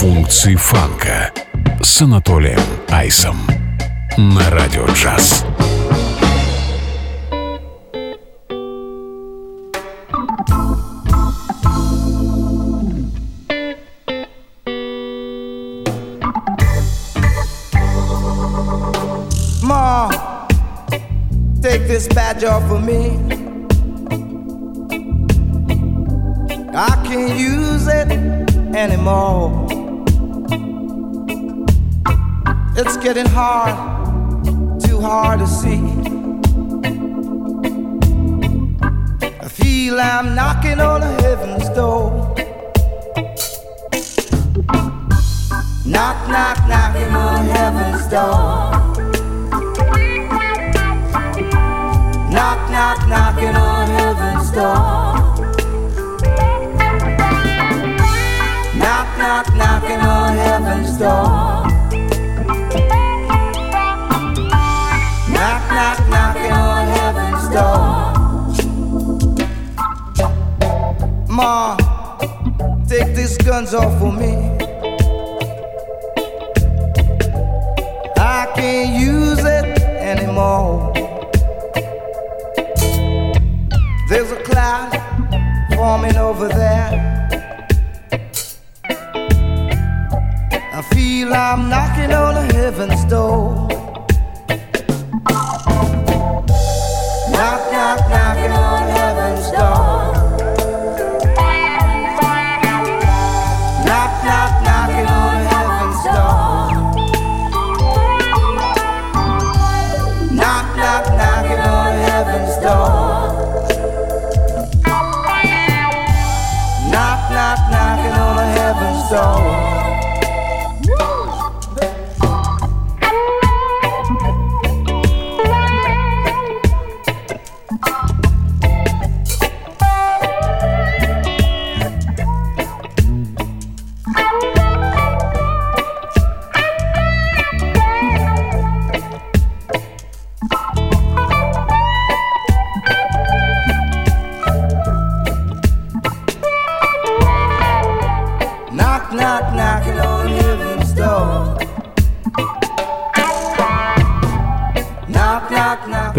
Функции фанка с Анатолием Айсом на радио джаз. Ma, take this badge off of me. I can't use it anymore. Getting hard, too hard to see. I feel I'm knocking on heaven's door. Knock, knock, knocking on heaven's door. Knock, knock, knocking on heaven's door. Knock, knock, knocking on heaven's door. Ma, take these guns off of me. I can't use it anymore. There's a cloud forming over there. I feel I'm knocking on heaven's door.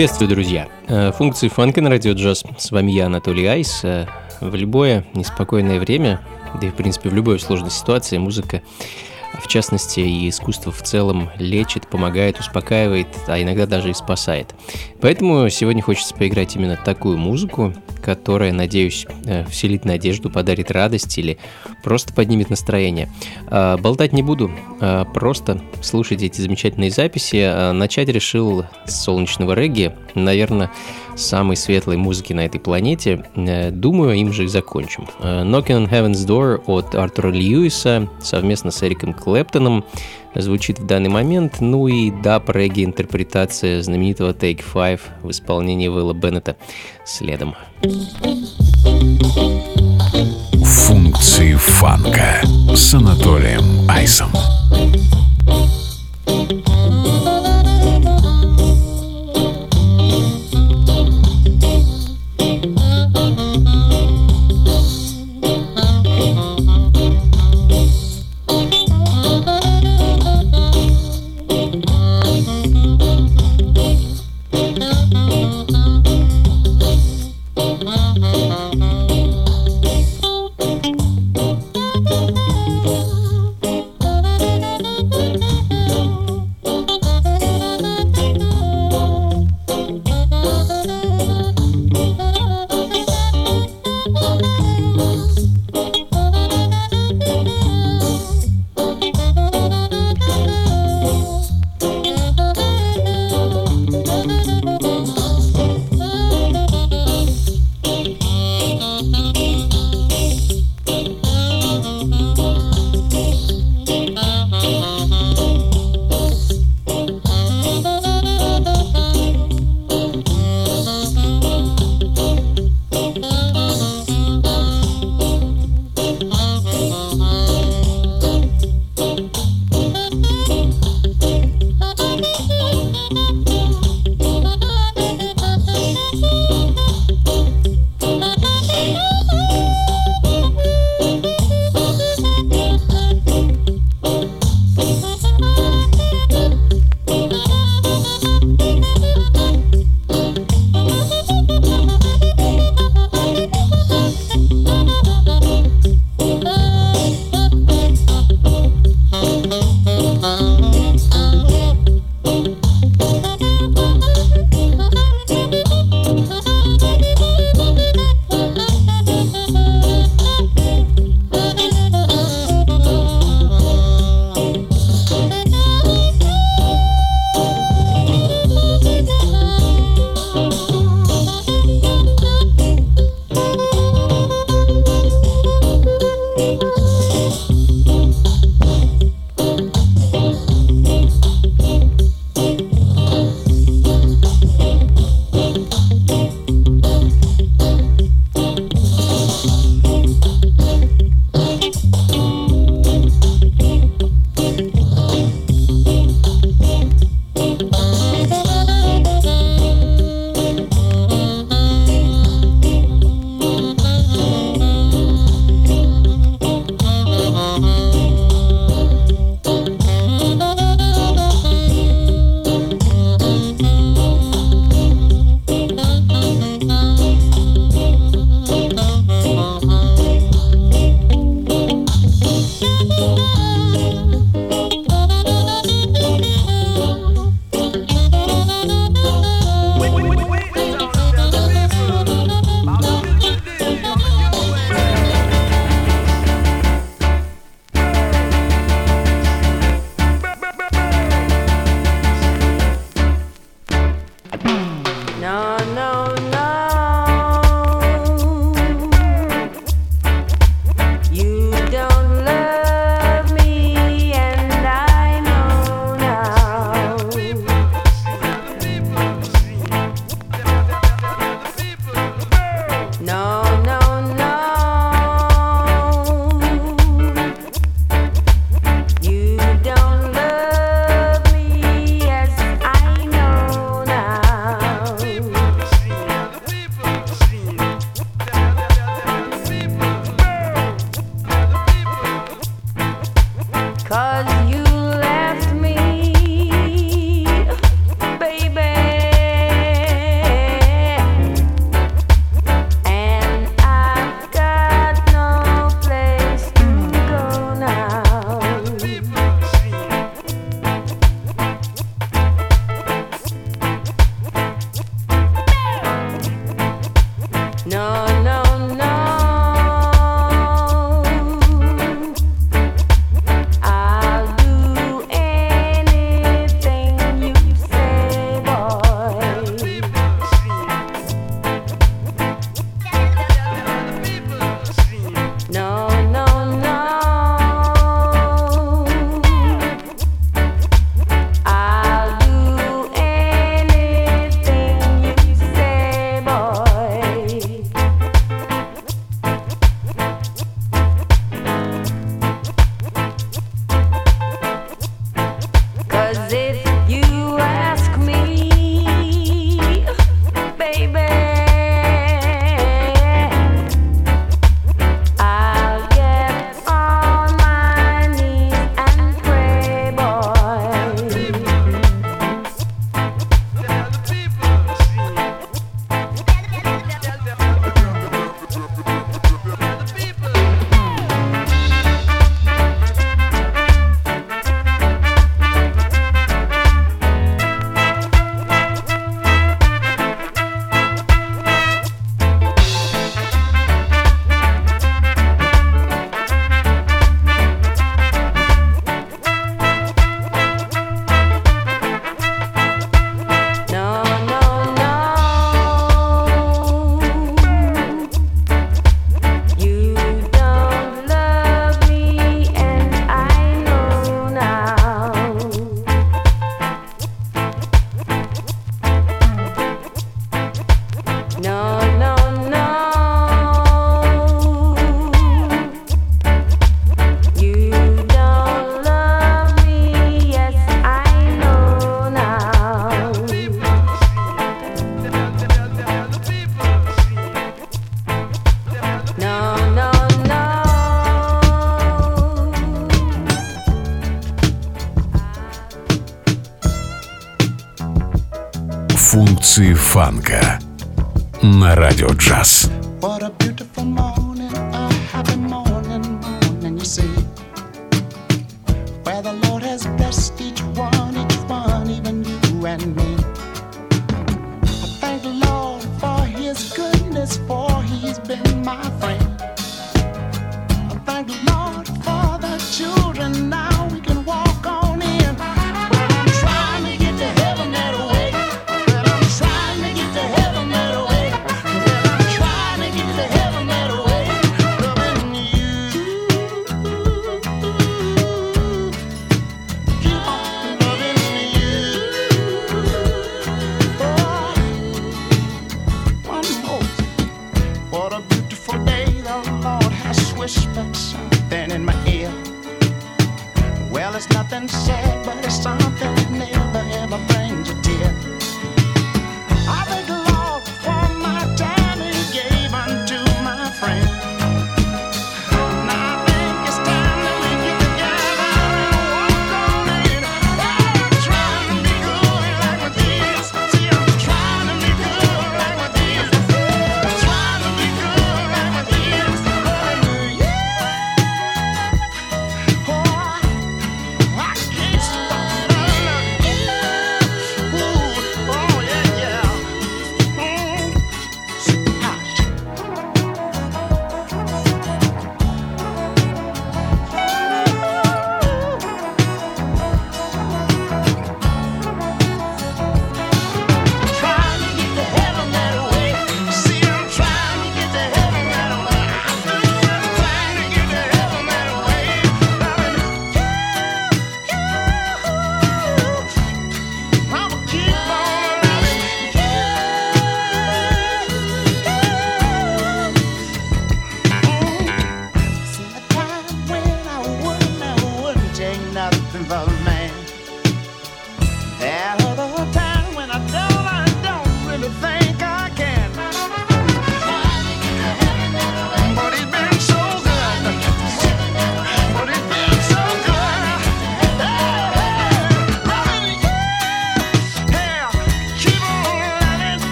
Приветствую, друзья! Э, Функции фанка на радио джаз. С вами я, Анатолий Айс. Э, В любое неспокойное время, да и в принципе в любой сложной ситуации, музыка, в частности и искусство в целом, лечит, помогает, успокаивает, а иногда даже и спасает. Поэтому сегодня хочется поиграть именно такую музыку, которая, надеюсь, э, вселит надежду, подарит радость или просто поднимет настроение. А, Болтать не буду, а просто слушайте эти замечательные записи. Начать решил с солнечного регги, наверное, самой светлой музыки на этой планете. Э, Думаю, им же и закончим. Э, Knocking on Heaven's Door от Артура Льюиса совместно с Эриком Клэптоном звучит в данный момент. Ну и даб регги интерпретация знаменитого Take Five в исполнении Уилла Беннета следом. Функции фанка с Анатолием Айсом. Thank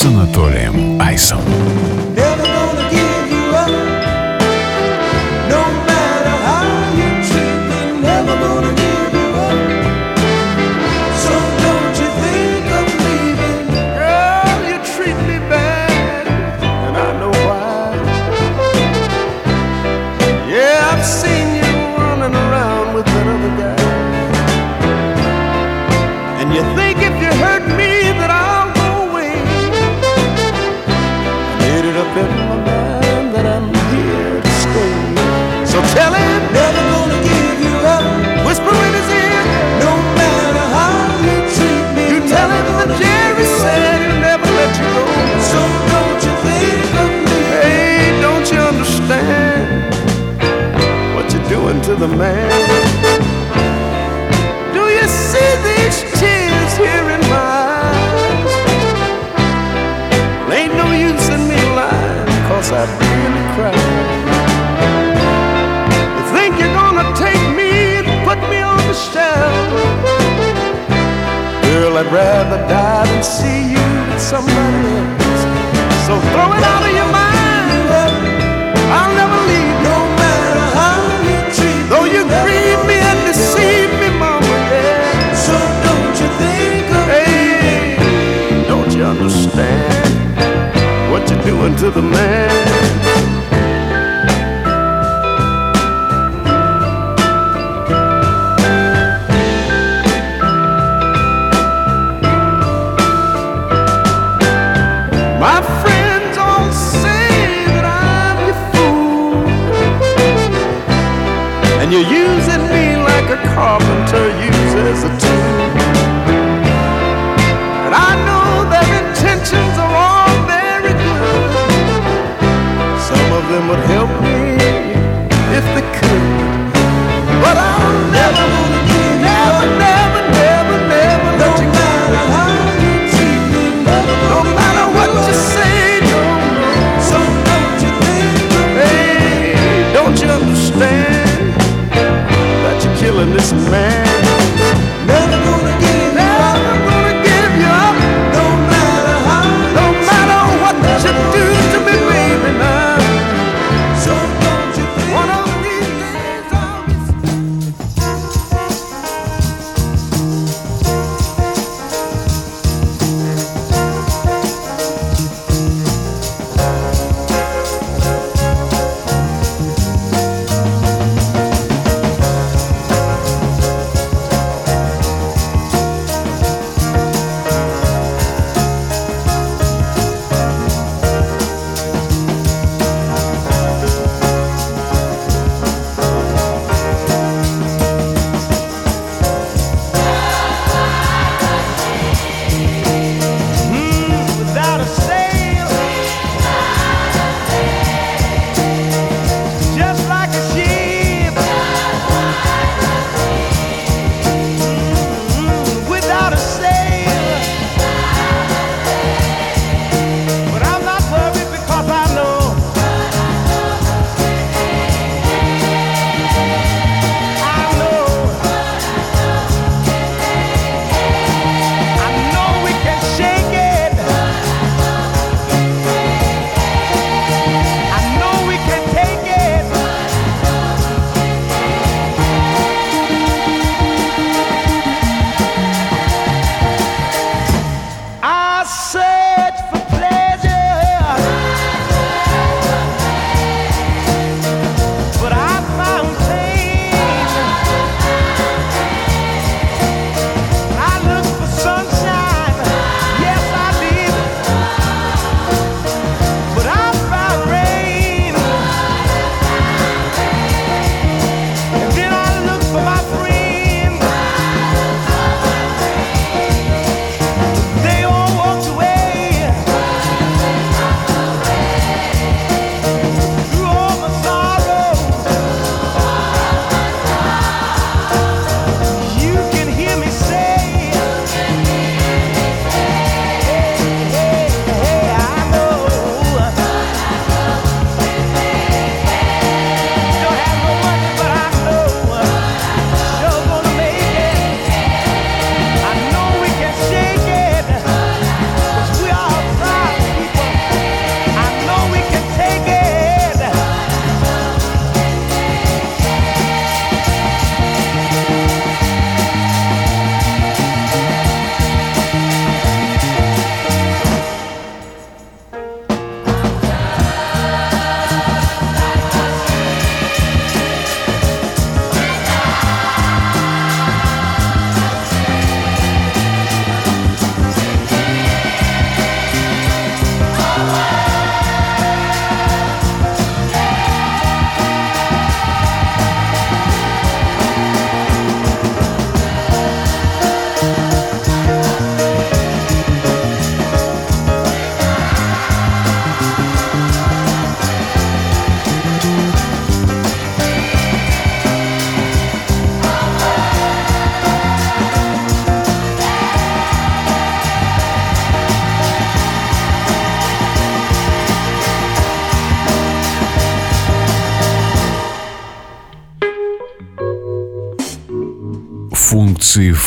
с Анатолием Айсом.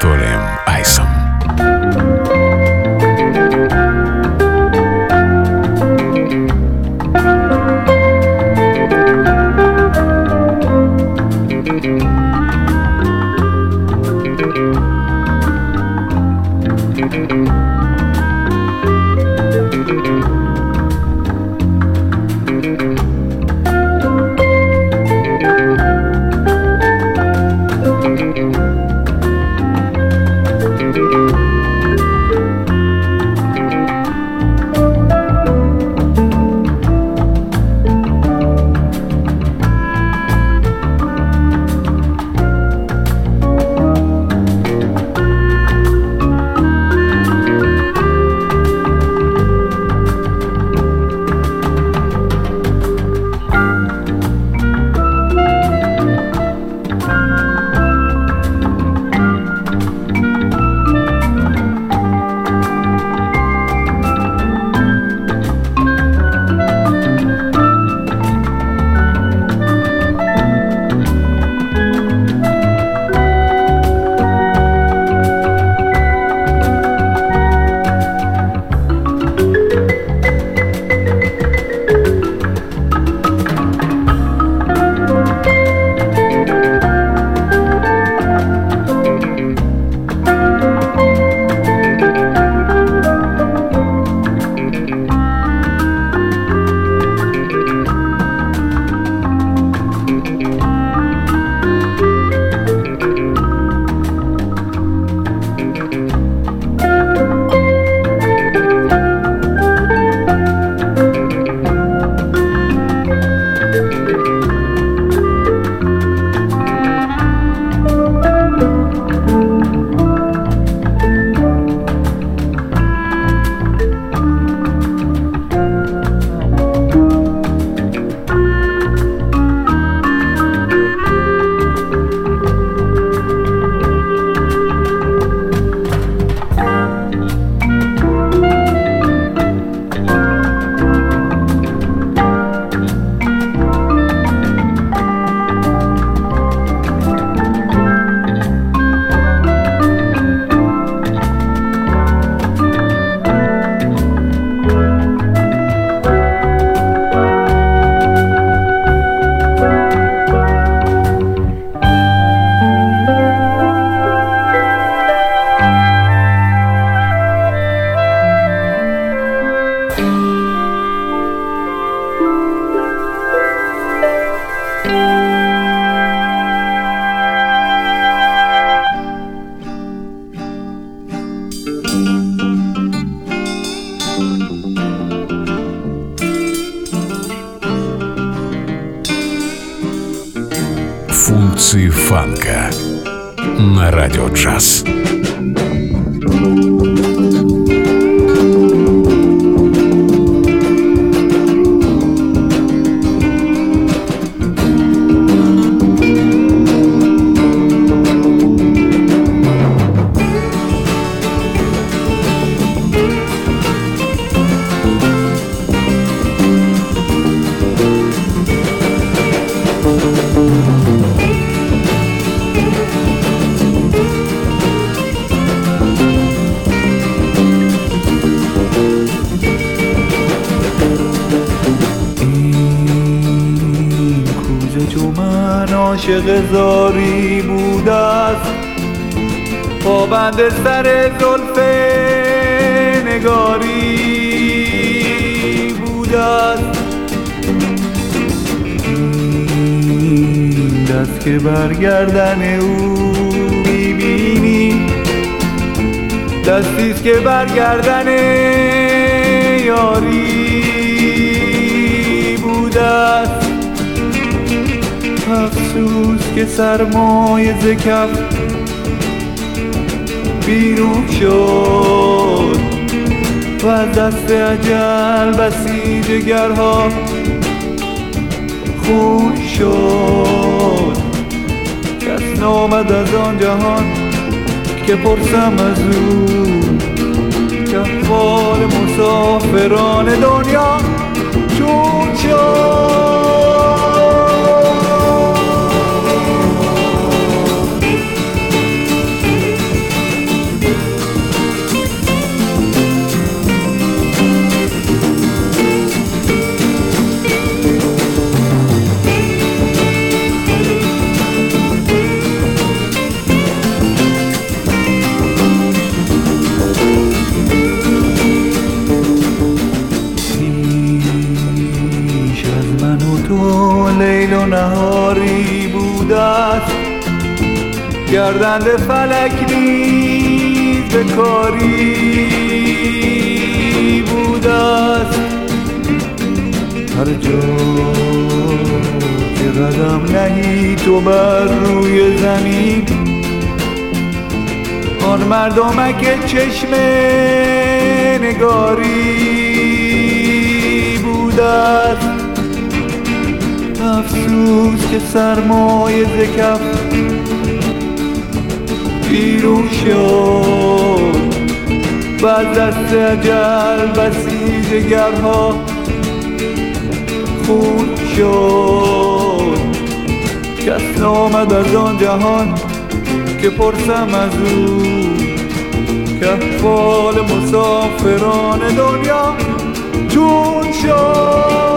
Анатолием پابند سر زلف نگاری بود است دست که برگردن او می‌بینی. دستیست که برگردن یاری بود است افسوس که سرمایه زکف بیرون شد. و از دست عجل بسی جگرها خون شد. کس نامد از آن جهان که پرسم از او. کفال مسافران دنیا گردند فلک نیز به کاری بود است. هر جا که قدم نهی تو بر روی زمین آن مردمک چشم نگاری بود است. افسوس که سرمایه زکف بیرون شد. و از دست عجل بسی گرها خون شد. کس نامد از آن جهان که پرسم از او. کفال مسافران دنیا چون شد.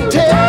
Can tell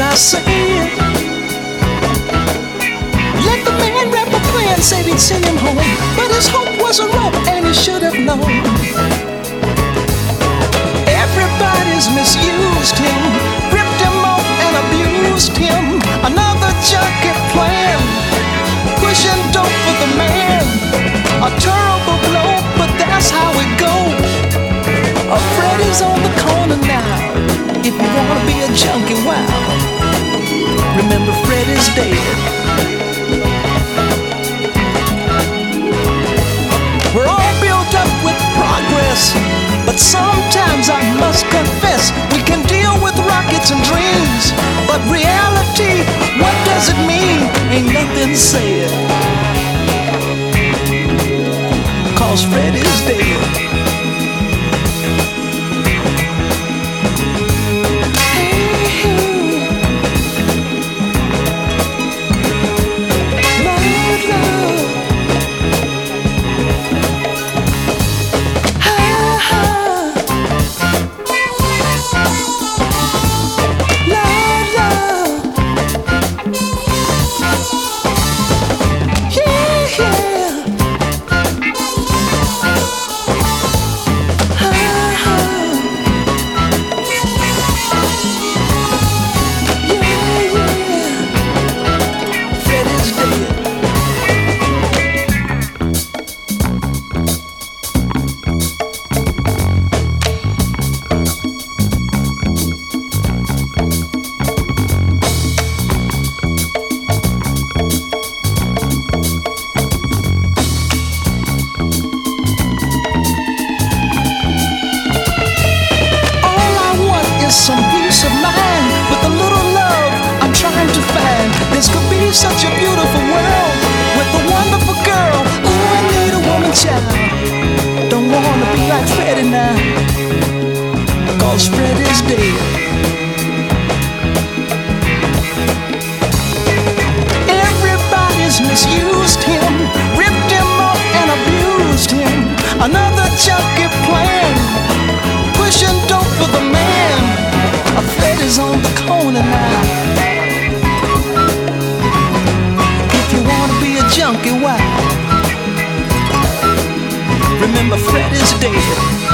I said. Let the man rap a plan, said he'd send him home. But his hope wasn't rope, and he should have known. Everybody's misused him, ripped him off and abused him. Junkie, wow. Remember Freddie's dead. We're all built up with progress, but sometimes I must confess we can deal with rockets and dreams, but reality, what does it mean? Ain't nothing said. Cause Freddie's dead. Cause Freddie's dead. Everybody's misused him, ripped him off and abused him. Another junkie plan pushing dope for the man. A Fred is on the corner now. If you wanna be a junkie, why? Remember, Fred is dead.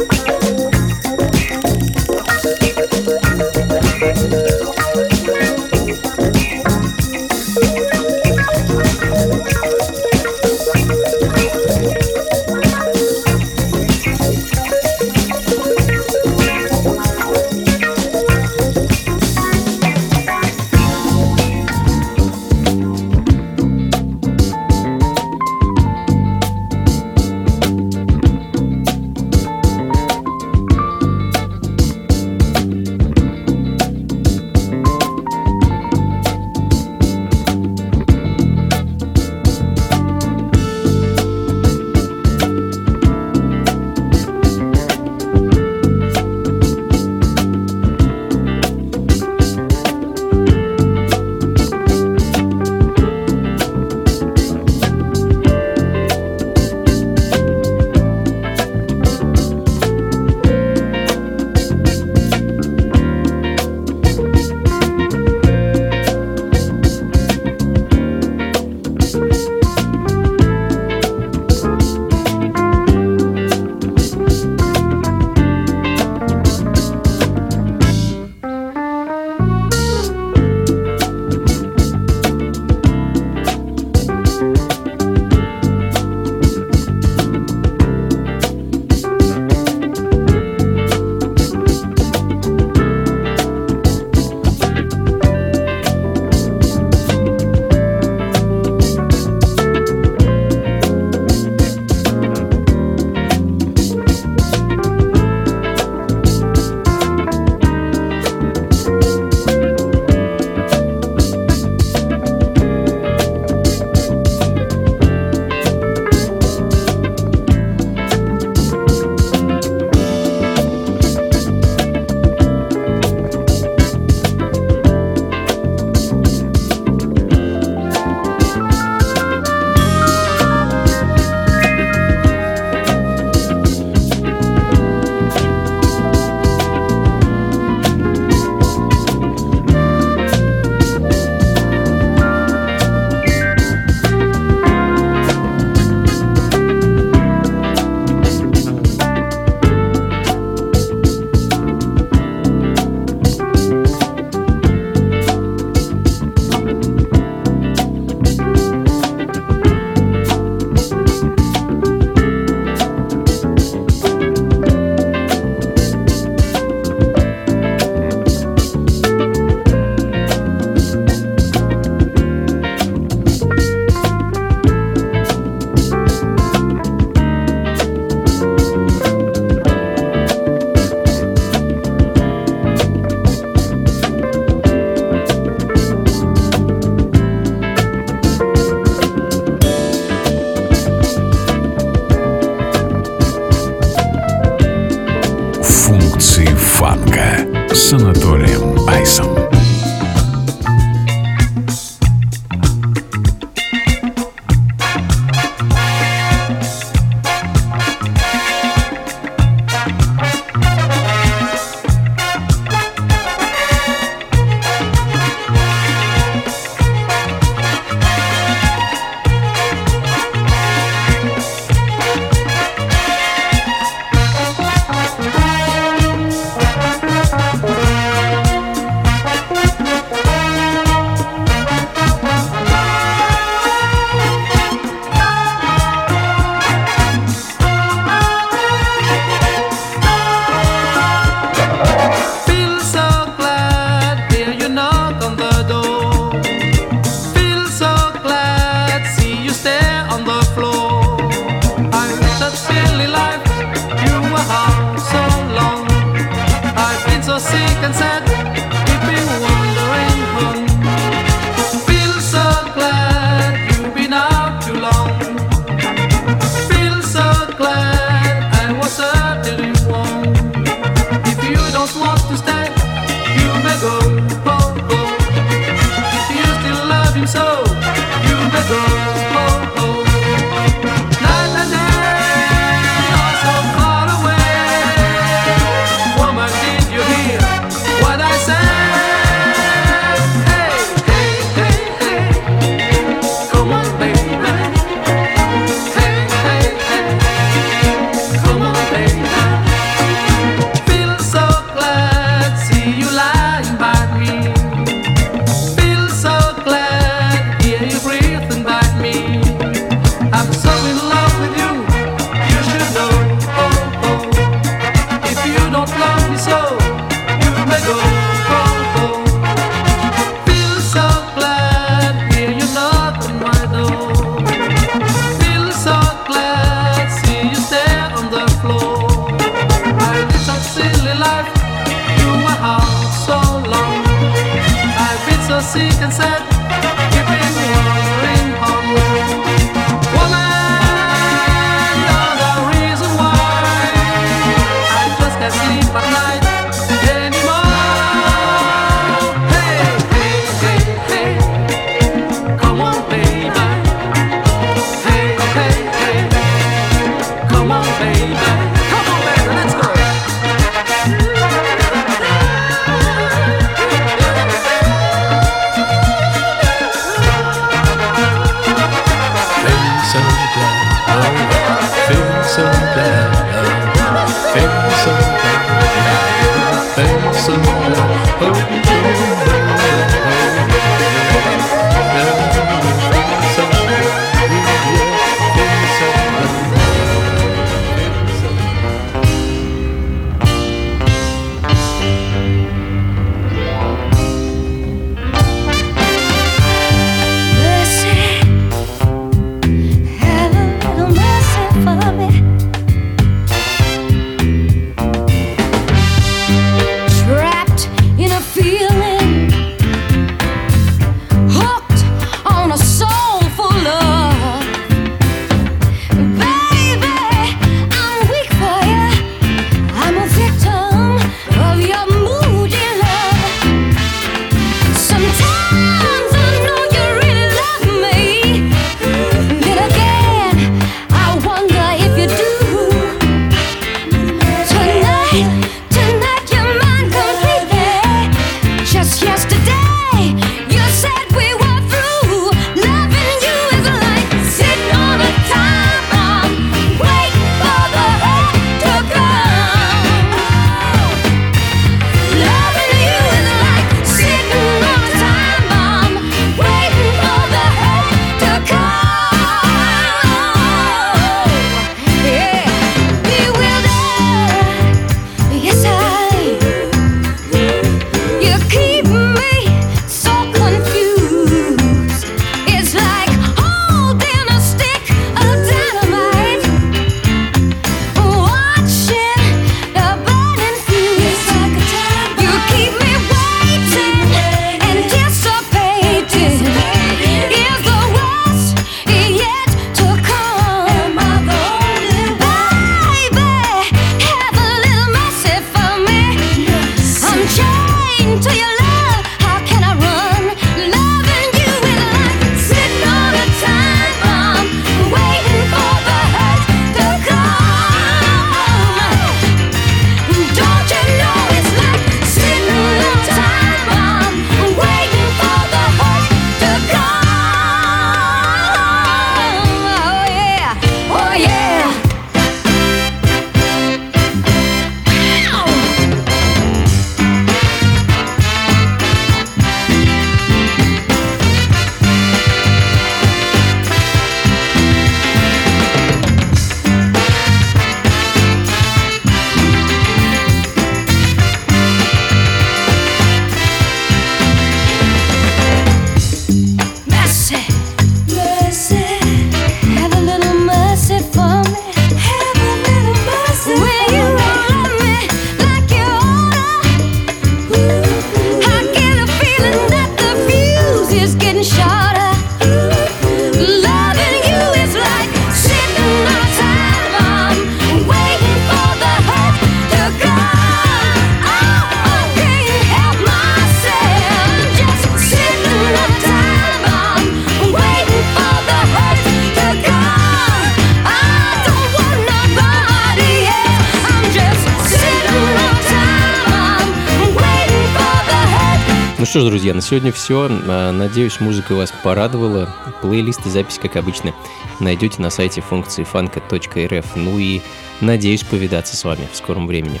Что ж, друзья, на сегодня все. Надеюсь, музыка вас порадовала. Плейлист и запись, как обычно, найдете на сайте функции фанка.рф. Ну и надеюсь повидаться с вами в скором времени.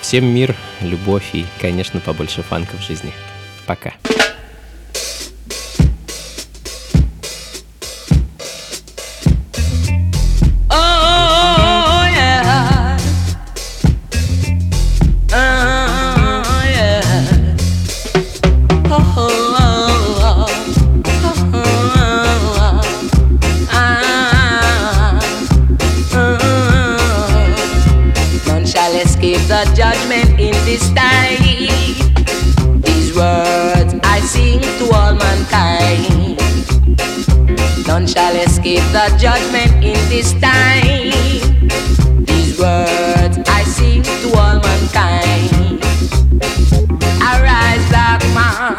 Всем мир, любовь и, конечно, побольше фанка в жизни. Пока. The judgment in this time. These words I sing to all mankind. Arise, black man.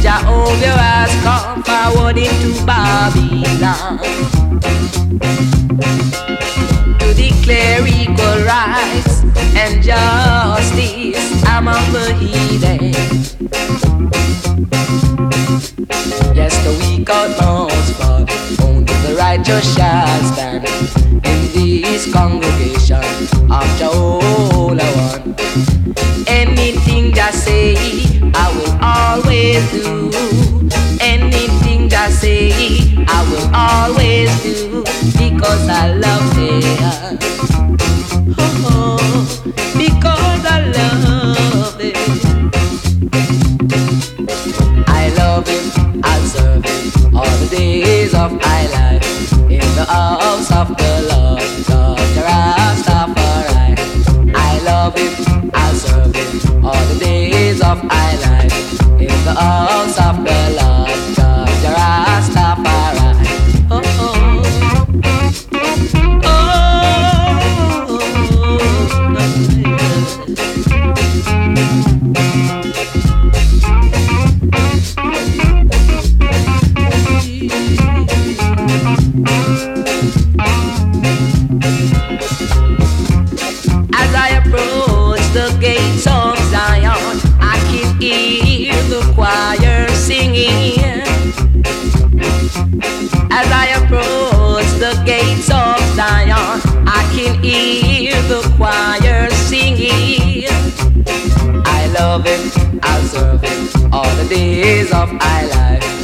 Jehovah has come forward into Babylon to declare equal rights and justice among the heathen. Yes, the weak only the righteous shall stand in this congregation of Jehovah one. Anything that say, I will always do. Anything that say, I will always do because I love them. Oh, oh because I love them. I love him, I'll serve all the days of my life of the Rastafari. I love him, I'll serve him all the days of my life in the house of all the days of my life